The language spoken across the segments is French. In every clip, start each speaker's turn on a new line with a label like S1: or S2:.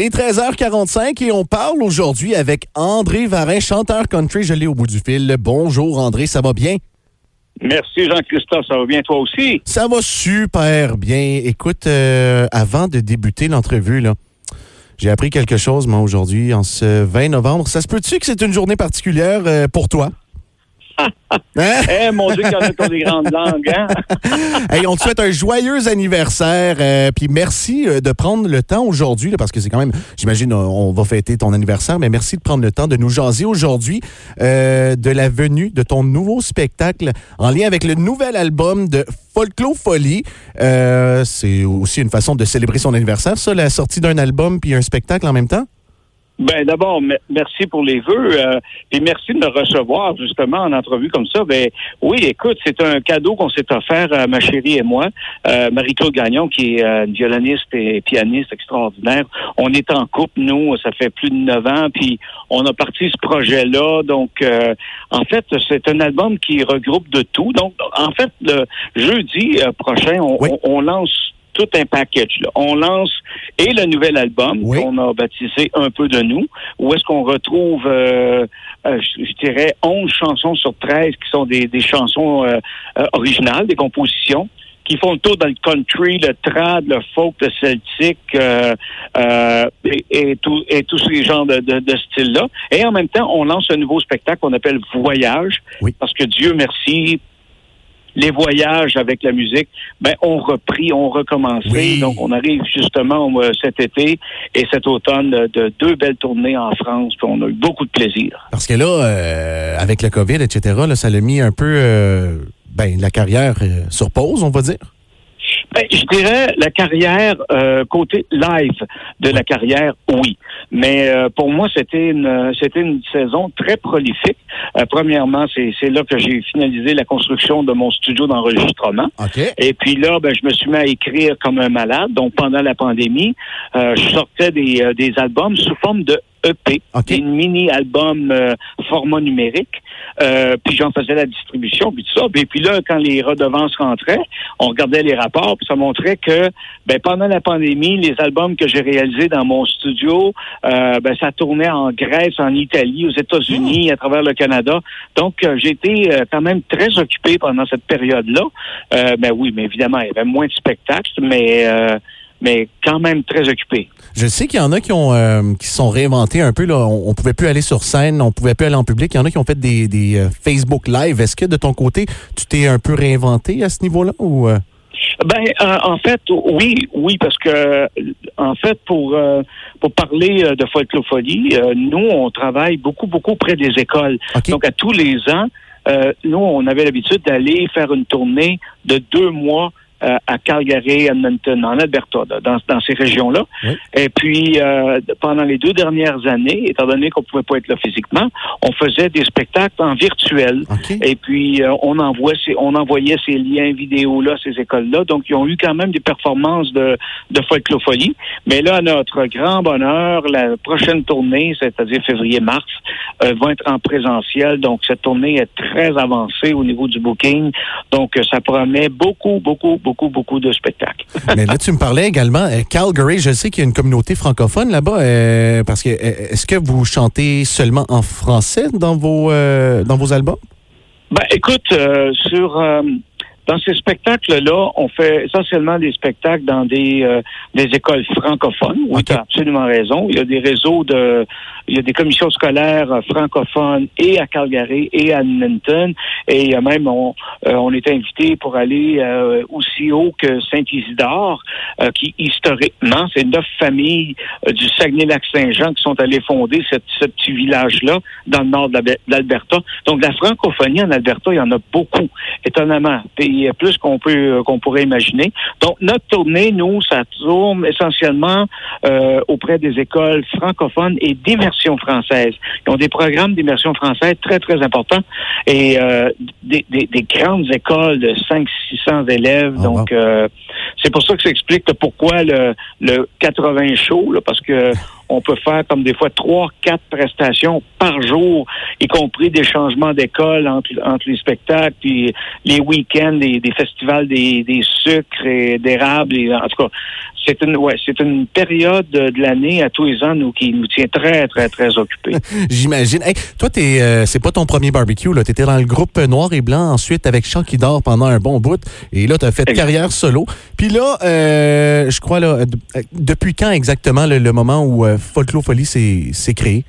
S1: Il est 13h45 et on parle aujourd'hui avec André Varin, chanteur country. Je l'ai au bout du fil. Bonjour André, ça va bien?
S2: Merci Jean-Christophe, ça va bien toi aussi?
S1: Ça va super bien. Écoute, euh, avant de débuter l'entrevue, là, j'ai appris quelque chose, moi, aujourd'hui, en ce 20 novembre. Ça se peut-tu que c'est une journée particulière euh, pour toi?
S2: Hein? Eh, mon Dieu, en a des grandes langues, hein?
S1: hey, on te souhaite un joyeux anniversaire. Euh, puis merci euh, de prendre le temps aujourd'hui, parce que c'est quand même, j'imagine, on va fêter ton anniversaire, mais merci de prendre le temps de nous jaser aujourd'hui euh, de la venue de ton nouveau spectacle en lien avec le nouvel album de Folklore Folie. c'est aussi une façon de célébrer son anniversaire, ça, la sortie d'un album puis un spectacle en même temps?
S2: Ben d'abord, merci pour les vœux euh, et merci de me recevoir justement en entrevue comme ça. Ben oui, écoute, c'est un cadeau qu'on s'est offert à ma chérie et moi, euh, Marie-Claude Gagnon, qui est euh, une violoniste et pianiste extraordinaire. On est en couple, nous, ça fait plus de neuf ans, puis on a parti ce projet-là. Donc, euh, en fait, c'est un album qui regroupe de tout. Donc, en fait, le jeudi prochain, on, on lance tout un package. On lance et le nouvel album qu'on a baptisé Un peu de nous, où est-ce qu'on retrouve, euh, euh, je, dirais, 11 chansons sur 13 qui sont des, chansons euh, originales, des compositions qui font le tour dans le country, le trad, le folk, le celtique et, tous ces genres de, de, styles-là. Et en même temps, on lance un nouveau spectacle qu'on appelle Voyage, parce que Dieu merci, les voyages avec la musique, ben on repris, on recommencé. Donc on arrive justement euh, cet été et cet automne de, deux belles tournées en France. Puis on a eu beaucoup de plaisir.
S1: Parce que là, euh, avec le COVID, etc., là, ça l'a mis un peu euh, ben, la carrière sur pause, on va dire.
S2: Ben, je dirais la carrière euh, côté live de la carrière, oui. Mais euh, pour moi, c'était une c'était une saison très prolifique. Euh, premièrement, c'est c'est là que j'ai finalisé la construction de mon studio d'enregistrement. Et puis là, ben, je me suis mis à écrire comme un malade. Donc pendant la pandémie, je sortais des des albums sous forme de EP, une mini-album euh, format numérique. Euh, puis j'en faisais la distribution, puis tout ça. Et puis là, quand les redevances rentraient, on regardait les rapports, puis ça montrait que ben, pendant la pandémie, les albums que j'ai réalisés dans mon studio, euh, ben, ça tournait en Grèce, en Italie, aux États-Unis, hmm. à travers le Canada. Donc, j'ai été quand même très occupé pendant cette période-là. ben oui, mais évidemment, il y avait moins de spectacles, mais mais quand même très occupé.
S1: Je sais qu'il y en a qui ont euh, qui sont réinventés un peu. Là. On, pouvait plus aller sur scène, on pouvait plus aller en public. Il y en a qui ont fait des, des euh, Facebook Live. Est-ce que de ton côté, tu t'es un peu réinventé à ce niveau-là ou euh?
S2: Ben, en fait, oui, oui, parce que en fait, pour pour parler de folklophonie, nous, on travaille beaucoup, beaucoup près des écoles. Donc, à tous les ans, nous, on avait l'habitude d'aller faire une tournée de deux mois euh, à Calgary, Edmonton, en Alberta, dans, dans ces régions-là. Et puis, euh, pendant les deux dernières années, étant donné qu'on pouvait pas être là physiquement, on faisait des spectacles en virtuel. Et puis, euh, on, envoie ces, on envoyait ces liens vidéo-là, ces écoles-là. Donc, ils ont eu quand même des performances de, de folklophonie. Mais là, notre grand bonheur, la prochaine tournée, c'est-à-dire février-mars, va être en présentiel. Donc, cette tournée est très avancée au niveau du booking. Donc, ça promet beaucoup, beaucoup, beaucoup beaucoup, beaucoup de spectacles.
S1: Mais là, tu me parlais également, euh, Calgary, je sais qu'il y a une communauté francophone là-bas, euh, parce que euh, est-ce que vous chantez seulement en français dans vos, dans vos albums?
S2: Ben, écoute, sur dans ces spectacles-là, on fait essentiellement des spectacles dans des, euh, des écoles francophones. Oui, tu as absolument raison. Il y a des réseaux de, il y a des commissions scolaires francophones et à Calgary et à Edmonton. Et même, on, euh, on est invité pour aller euh, aussi haut que Saint-Isidore, qui historiquement, c'est neuf familles du Saguenay-Lac-Saint-Jean qui sont allées fonder ce petit village-là dans le nord de l'Alberta. Donc, la francophonie en Alberta, il y en a beaucoup, étonnamment plus qu'on peut euh, qu'on pourrait imaginer. Donc notre tournée, nous, ça tourne essentiellement euh, auprès des écoles francophones et d'immersion française. Ils ont des programmes d'immersion française très très importants et euh, des, des, des, grandes écoles de 500-600 élèves. Ah, donc c'est pour ça que ça explique pourquoi le, le 80 show, là, parce que on peut faire comme des fois trois, quatre prestations par jour, y compris des changements d'école entre, les spectacles, les week-ends, des, festivals des, des sucres et d'érable. En tout cas, c'est une, ouais, c'est une période de l'année à tous les ans nous, qui nous tient très, très, très occupés.
S1: J'imagine. Hey, toi, t'es, euh, c'est pas ton premier barbecue. Tu étais dans le groupe Noir et Blanc ensuite avec Chant qui dort pendant un bon bout. Et là, tu as fait carrière solo. Puis là, euh, je crois, là, euh, depuis quand exactement le, moment où euh, Folklore s'est créé?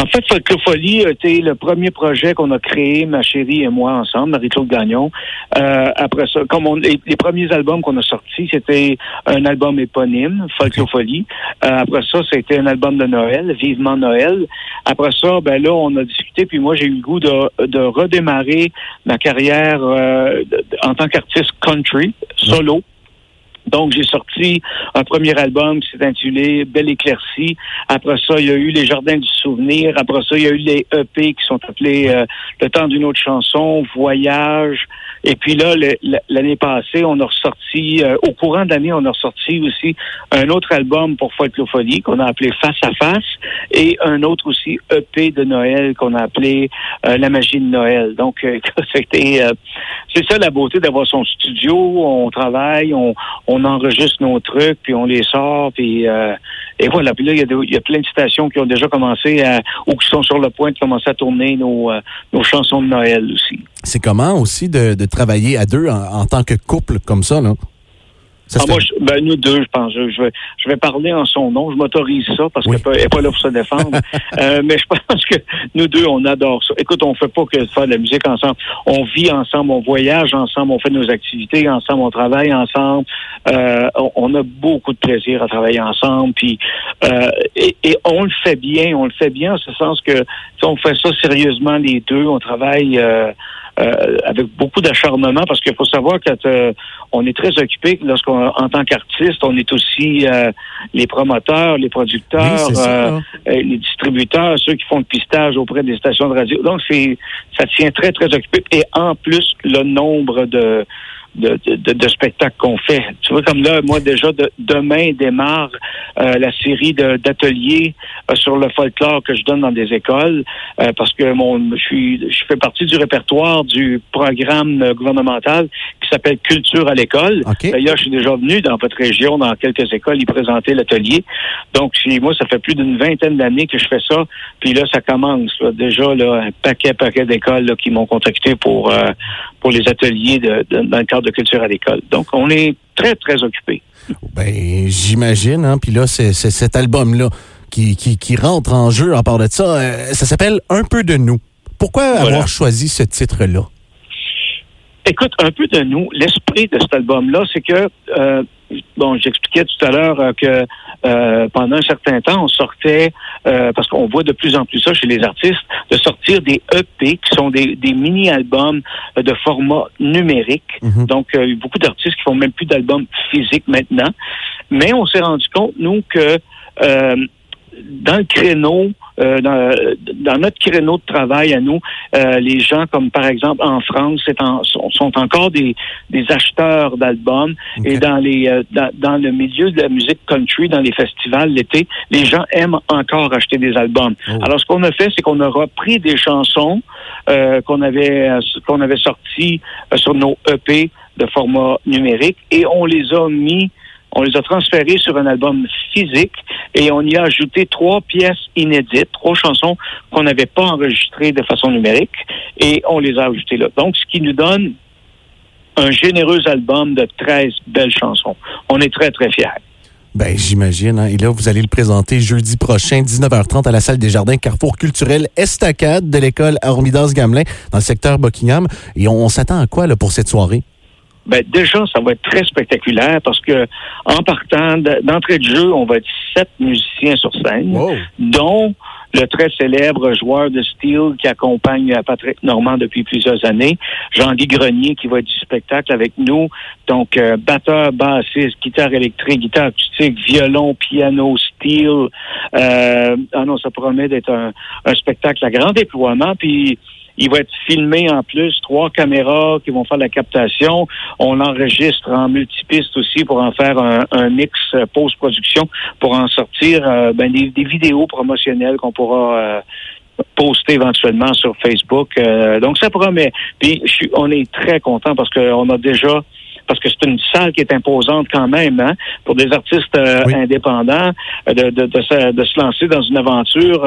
S2: En fait, Folklofolie a été le premier projet qu'on a créé, ma chérie et moi ensemble, Marie-Claude Gagnon. Euh, après ça, comme on, les, premiers albums qu'on a sortis, c'était un album éponyme, Folklofolie. Euh, après ça, c'était un album de Noël, Vivement Noël. Après ça, ben là, on a discuté, puis moi, j'ai eu le goût de, de redémarrer ma carrière euh, en tant qu'artiste country, solo. Donc, j'ai sorti un premier album qui s'est intitulé Belle éclaircie. Après ça, il y a eu Les Jardins du Souvenir. Après ça, il y a eu les EP qui sont appelés euh, Le temps d'une autre chanson, Voyage. Et puis là, l'année passée, on a ressorti, euh, au courant de l'année, on a ressorti aussi un autre album pour Folklophonie qu'on a appelé Face à Face et un autre aussi EP de Noël qu'on a appelé euh, La magie de Noël. Donc, c'était, c'est ça la beauté d'avoir son studio. On travaille, on on enregistre nos trucs, puis on les sort, puis euh, et voilà. Puis là, il y, a plein de stations qui ont déjà commencé à, ou qui sont sur le point de commencer à tourner nos, euh, nos chansons de Noël aussi.
S1: C'est comment aussi de, de travailler à deux en, en, tant que couple comme ça, là?
S2: Ah, moi, ben, nous deux, je pense. Je, vais, je vais parler en son nom. Je m'autorise ça parce qu'elle n'est pas là pour se défendre. euh, mais je pense que nous deux, on adore ça. Écoute, on fait pas que faire de la musique ensemble. On vit ensemble, on voyage ensemble, on fait nos activités ensemble, on travaille ensemble. Euh, on, a beaucoup de plaisir à travailler ensemble. Puis, euh, et, et, on le fait bien. On le fait bien en ce sens que on fait ça sérieusement les deux. On travaille. Euh, euh, avec beaucoup d'acharnement parce qu'il faut savoir que euh, on est très occupé lorsqu'on en tant qu'artiste, on est aussi euh, les promoteurs, les producteurs, hein. les distributeurs, ceux qui font le pistage auprès des stations de radio. Donc c'est ça tient très très occupé et en plus le nombre de de, de, de spectacles qu'on fait. Tu vois, comme là, moi déjà, de, demain démarre euh, la série d'ateliers euh, sur le folklore que je donne dans des écoles, euh, parce que mon, je suis, je fais partie du répertoire du programme gouvernemental qui s'appelle Culture à l'école. D'ailleurs, je suis déjà venu dans votre région, dans quelques écoles, y présenter l'atelier. Donc, moi, ça fait plus d'une vingtaine d'années que je fais ça. Puis là, ça commence. Déjà, là, un paquet, paquet d'écoles qui m'ont contacté pour pour les ateliers de, dans le cadre de culture à l'école. Donc, on est très, très occupés.
S1: Ben, j'imagine. Hein? Puis là, c'est cet album-là qui, qui, rentre en jeu en part de ça. Euh, ça s'appelle Un peu de nous. Pourquoi avoir choisi ce titre-là?
S2: Écoute, un peu de nous. L'esprit de cet album-là, c'est que, euh, bon, j'expliquais tout à l'heure euh, que euh, pendant un certain temps, on sortait, euh, parce qu'on voit de plus en plus ça chez les artistes, de sortir des EP qui sont des, des mini-albums de format numérique. Mhm. Donc, il y a beaucoup d'artistes qui font même plus d'albums physiques maintenant. Mais on s'est rendu compte, nous, que dans le créneau, euh, dans, notre créneau de travail à nous, euh, les gens comme par exemple en France sont, encore des, acheteurs d'albums et dans les euh, dans, le milieu de la musique country, dans les festivals l'été, les gens aiment encore acheter des albums. Oh. Alors ce qu'on a fait, c'est qu'on a repris des chansons qu'on avait qu'on avait sorties sur nos EP de format numérique et on les a mis on les a transférés sur un album physique et on y a ajouté trois pièces inédites, trois chansons qu'on n'avait pas enregistrées de façon numérique et on les a ajoutées là. Donc, ce qui nous donne un généreux album de 13 belles chansons. On est très, très fiers.
S1: Ben, j'imagine. Hein. Et là, vous allez le présenter jeudi prochain, 19h30, à la salle des Jardins Carrefour culturel Estacade de l'école Armidas-Gamelin, dans le secteur Buckingham. Et on, s'attend à quoi là, pour cette soirée?
S2: Ben déjà, ça va être très spectaculaire parce que en partant d'entrée de jeu, on va être sept musiciens sur scène, dont le très célèbre joueur de steel qui accompagne Patrick Normand depuis plusieurs années, Jean-Guy Grenier qui va être du spectacle avec nous. Donc, euh, batteur, bassiste, guitare électrique, guitare acoustique, violon, piano, steel. Euh, ah non, ça promet d'être un, un spectacle à grand déploiement. Puis il va être filmé en plus, trois caméras qui vont faire la captation. On enregistre en multipiste aussi pour en faire un, mix euh, post-production pour en sortir euh, ben, des, vidéos promotionnelles qu'on pourra euh, poster éventuellement sur Facebook. donc ça promet. Puis on est très content parce qu'on a déjà parce que c'est une salle qui est imposante quand même, hein, pour des artistes indépendants, de, de, de, se, de, se, lancer dans une aventure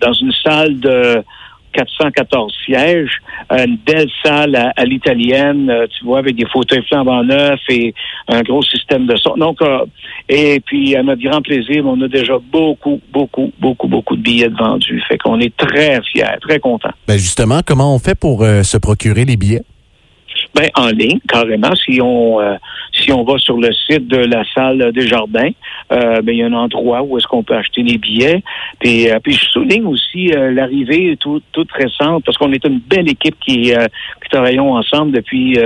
S2: dans une salle de 414 sièges, une belle salle à, l'italienne, euh, tu vois, avec des fauteuils flambant neufs et un gros système de son. Donc, euh, et puis à notre grand plaisir, on a déjà beaucoup, beaucoup, beaucoup, beaucoup de billets vendus. Fait qu'on est très fiers, très contents.
S1: Ben justement, comment on fait pour euh, se procurer les billets?
S2: Ben, en ligne, carrément. Si on euh, si on va sur le site de la salle des jardins, euh, ben, il y a un endroit où est-ce qu'on peut acheter des billets. Puis, euh, puis je souligne aussi l'arrivée toute, toute récente, parce qu'on est une belle équipe qui, qui travaillons ensemble depuis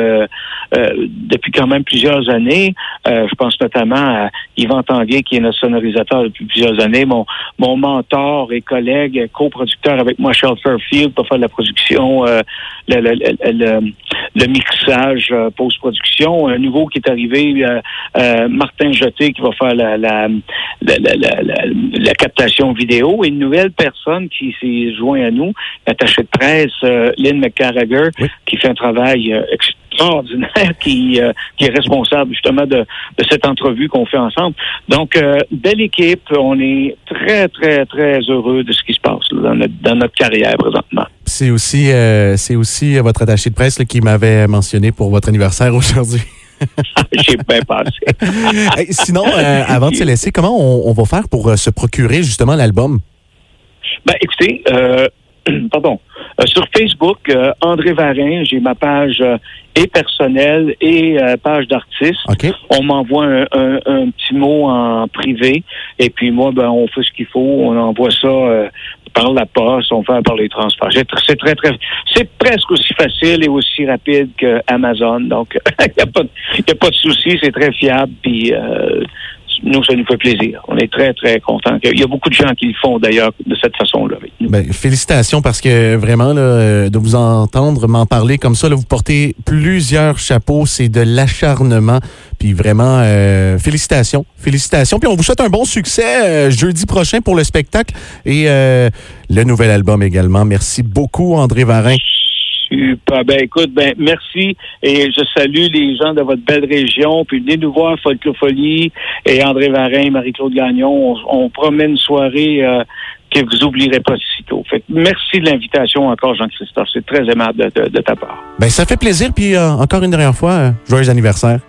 S2: depuis quand même plusieurs années. je pense notamment à Yvan Tanguay, qui est notre sonorisateur depuis plusieurs années, mon, mon mentor et collègue, coproducteur avec moi, Charles Fairfield, pour faire la production, le, le, le, le mixage, euh, post-production. Un nouveau qui est arrivé, euh, euh, Martin Jeté, qui va faire la, la, la, captation vidéo. Et une nouvelle personne qui s'est joint à nous, attachée de presse, Lynn McCarragher, qui fait un travail extraordinaire, qui, qui est responsable justement de, de cette entrevue qu'on fait ensemble. Donc, belle équipe. On est très, très, très heureux de ce qui se passe dans, notre, dans notre carrière présentement.
S1: C'est aussi, c'est aussi votre attaché de presse qui m'avait mentionné pour votre anniversaire aujourd'hui.
S2: J'ai bien passé.
S1: sinon, euh, avant de se laisser, comment on, va faire pour euh, se procurer justement l'album?
S2: Ben, écoutez, euh, pardon, sur Facebook, André Varin, j'ai ma page et personnelle et page d'artiste. On m'envoie un, petit mot en privé et puis moi, ben, on fait ce qu'il faut, on envoie ça par la poste, on fait par les transports. C'est très, très, c'est presque aussi facile et aussi rapide que Amazon. Donc, il n'y a, pas, a pas de souci, c'est très fiable. Puis, euh, nous, ça nous fait plaisir. On est très, très contents. Il y a beaucoup de gens qui le font d'ailleurs de cette façon-là.
S1: Ben, félicitations parce que vraiment, là, euh, de vous entendre m'en parler comme ça, là, vous portez plusieurs chapeaux. C'est de l'acharnement. Puis vraiment, euh, félicitations. Félicitations. Puis on vous souhaite un bon succès euh, jeudi prochain pour le spectacle et le nouvel album également. Merci beaucoup, André Varin.
S2: Super. Ben écoute, ben merci et je salue les gens de votre belle région. Puis venez nous voir Folklofolie et André Varin, Marie-Claude Gagnon. On, promet une soirée euh, que vous oublierez pas si tôt. Fait merci de l'invitation encore, Jean-Christophe. C'est très aimable de, ta part.
S1: Ben ça fait plaisir. Puis euh, encore une dernière fois, euh, joyeux anniversaire.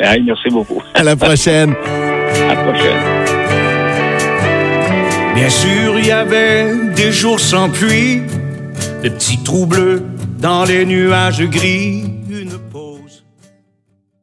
S2: merci beaucoup.
S1: À la prochaine.
S2: à la prochaine.
S3: Bien sûr, il y avait des jours sans pluie, des petits trous bleus dans les nuages gris,